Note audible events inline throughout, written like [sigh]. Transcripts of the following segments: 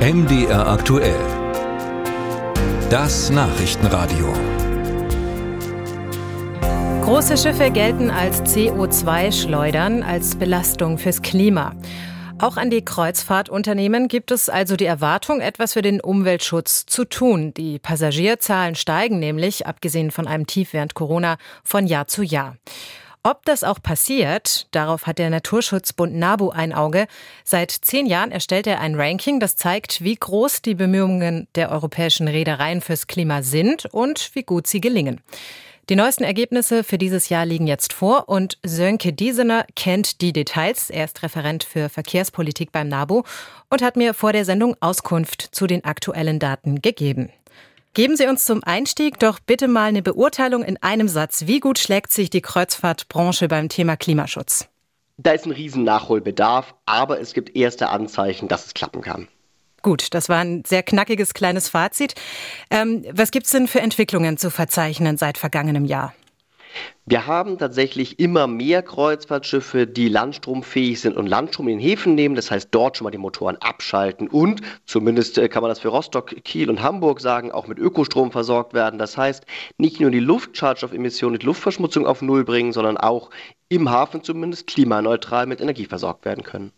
MDR aktuell. Das Nachrichtenradio. Große Schiffe gelten als CO2-Schleudern, als Belastung fürs Klima. Auch an die Kreuzfahrtunternehmen gibt es also die Erwartung, etwas für den Umweltschutz zu tun. Die Passagierzahlen steigen nämlich, abgesehen von einem Tief während Corona, von Jahr zu Jahr. Ob das auch passiert, darauf hat der Naturschutzbund NABU ein Auge. Seit zehn Jahren erstellt er ein Ranking, das zeigt, wie groß die Bemühungen der europäischen Reedereien fürs Klima sind und wie gut sie gelingen. Die neuesten Ergebnisse für dieses Jahr liegen jetzt vor und Sönke Diesener kennt die Details. Er ist Referent für Verkehrspolitik beim NABU und hat mir vor der Sendung Auskunft zu den aktuellen Daten gegeben. Geben Sie uns zum Einstieg doch bitte mal eine Beurteilung in einem Satz. Wie gut schlägt sich die Kreuzfahrtbranche beim Thema Klimaschutz? Da ist ein riesen Nachholbedarf, aber es gibt erste Anzeichen, dass es klappen kann. Gut, das war ein sehr knackiges kleines Fazit. Ähm, was gibt es denn für Entwicklungen zu verzeichnen seit vergangenem Jahr? Wir haben tatsächlich immer mehr Kreuzfahrtschiffe, die landstromfähig sind und Landstrom in den Häfen nehmen. Das heißt, dort schon mal die Motoren abschalten und zumindest äh, kann man das für Rostock, Kiel und Hamburg sagen, auch mit Ökostrom versorgt werden. Das heißt, nicht nur die Luftschadstoffemissionen, die Luftverschmutzung auf Null bringen, sondern auch im Hafen zumindest klimaneutral mit Energie versorgt werden können.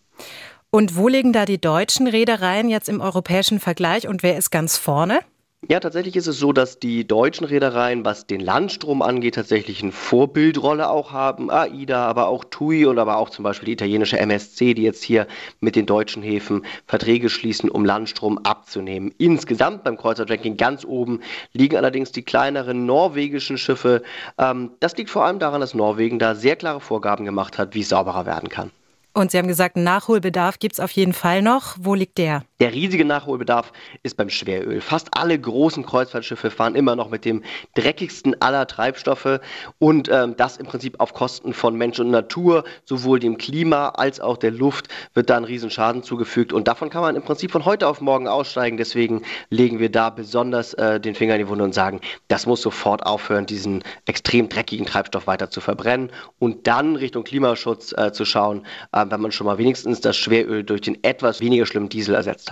Und wo liegen da die deutschen Reedereien jetzt im europäischen Vergleich und wer ist ganz vorne? Ja, tatsächlich ist es so, dass die deutschen Reedereien, was den Landstrom angeht, tatsächlich eine Vorbildrolle auch haben. AIDA, aber auch TUI und aber auch zum Beispiel die italienische MSC, die jetzt hier mit den deutschen Häfen Verträge schließen, um Landstrom abzunehmen. Insgesamt beim Kreuzfahrtranking ganz oben liegen allerdings die kleineren norwegischen Schiffe. Ähm, das liegt vor allem daran, dass Norwegen da sehr klare Vorgaben gemacht hat, wie es sauberer werden kann. Und Sie haben gesagt, Nachholbedarf gibt es auf jeden Fall noch. Wo liegt der? Der riesige Nachholbedarf ist beim Schweröl. Fast alle großen Kreuzfahrtschiffe fahren immer noch mit dem dreckigsten aller Treibstoffe und ähm, das im Prinzip auf Kosten von Mensch und Natur, sowohl dem Klima als auch der Luft wird da ein Riesenschaden zugefügt und davon kann man im Prinzip von heute auf morgen aussteigen. Deswegen legen wir da besonders äh, den Finger in die Wunde und sagen, das muss sofort aufhören, diesen extrem dreckigen Treibstoff weiter zu verbrennen und dann Richtung Klimaschutz äh, zu schauen. Äh, wenn man schon mal wenigstens das Schweröl durch den etwas weniger schlimmen Diesel ersetzt hat.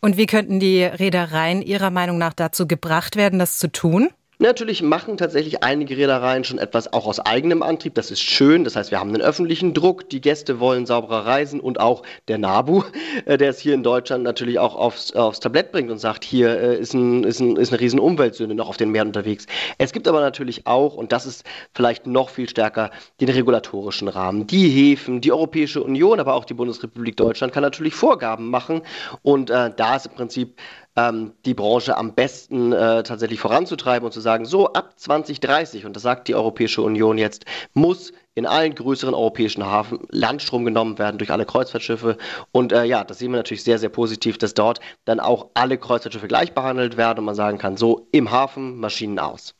Und wie könnten die Reedereien Ihrer Meinung nach dazu gebracht werden, das zu tun? Natürlich machen tatsächlich einige Reedereien schon etwas auch aus eigenem Antrieb. Das ist schön. Das heißt, wir haben einen öffentlichen Druck. Die Gäste wollen sauberer reisen und auch der NABU, [laughs] äh, der es hier in Deutschland natürlich auch aufs, aufs Tablett bringt und sagt, hier äh, ist, ein, ist, ein, ist eine riesen Umweltsünde noch auf den Meeren unterwegs. Es gibt aber natürlich auch, und das ist vielleicht noch viel stärker, den regulatorischen Rahmen. Die Häfen, die Europäische Union, aber auch die Bundesrepublik Deutschland kann natürlich Vorgaben machen. Und äh, da ist im Prinzip ähm, die Branche am besten äh, tatsächlich voranzutreiben und zu sagen, so ab 2030, und das sagt die Europäische Union jetzt, muss in allen größeren europäischen Hafen Landstrom genommen werden durch alle Kreuzfahrtschiffe. Und äh, ja, das sehen wir natürlich sehr, sehr positiv, dass dort dann auch alle Kreuzfahrtschiffe gleich behandelt werden und man sagen kann, so im Hafen Maschinen aus.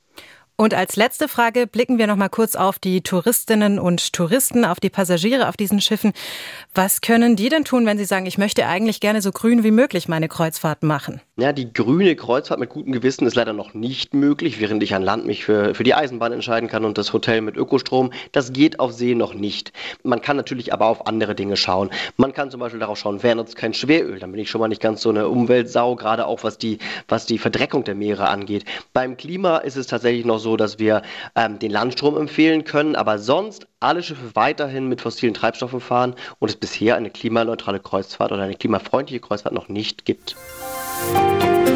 Und als letzte Frage blicken wir noch mal kurz auf die Touristinnen und Touristen, auf die Passagiere auf diesen Schiffen. Was können die denn tun, wenn sie sagen, ich möchte eigentlich gerne so grün wie möglich meine Kreuzfahrt machen? Ja, die grüne Kreuzfahrt mit gutem Gewissen ist leider noch nicht möglich, während ich an Land mich für, für die Eisenbahn entscheiden kann und das Hotel mit Ökostrom. Das geht auf See noch nicht. Man kann natürlich aber auf andere Dinge schauen. Man kann zum Beispiel darauf schauen, wer nutzt kein Schweröl. Dann bin ich schon mal nicht ganz so eine Umweltsau, gerade auch was die, was die Verdreckung der Meere angeht. Beim Klima ist es tatsächlich noch so, dass wir ähm, den Landstrom empfehlen können, aber sonst alle Schiffe weiterhin mit fossilen Treibstoffen fahren und es bisher eine klimaneutrale Kreuzfahrt oder eine klimafreundliche Kreuzfahrt noch nicht gibt. Bye.